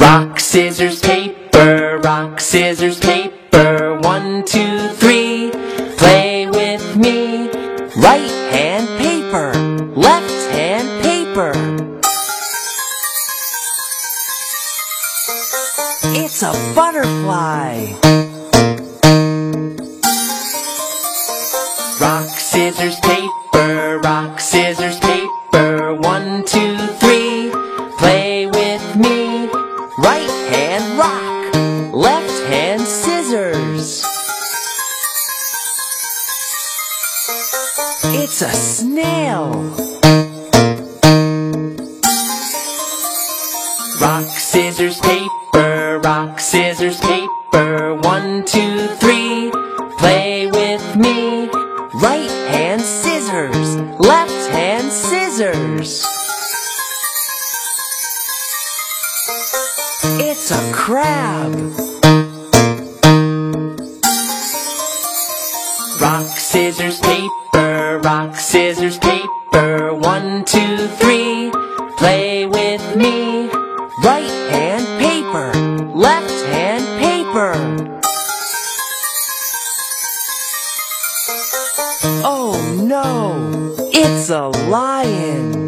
Rock, scissors, paper, rock, scissors, paper. One, two, three, play with me. Right hand paper, left hand paper. It's a butterfly. Rock, scissors, one, two, three. Play with me. Right hand rock, left hand scissors. It's a snail. Rock, scissors, paper, rock, scissors, paper. One, two, three. Play with me. Right hand scissors, left hand scissors. It's a crab. Rock, scissors, paper, rock, scissors, paper. One, two, three. Play with me. Right hand paper, left hand paper. Oh no, it's a lion.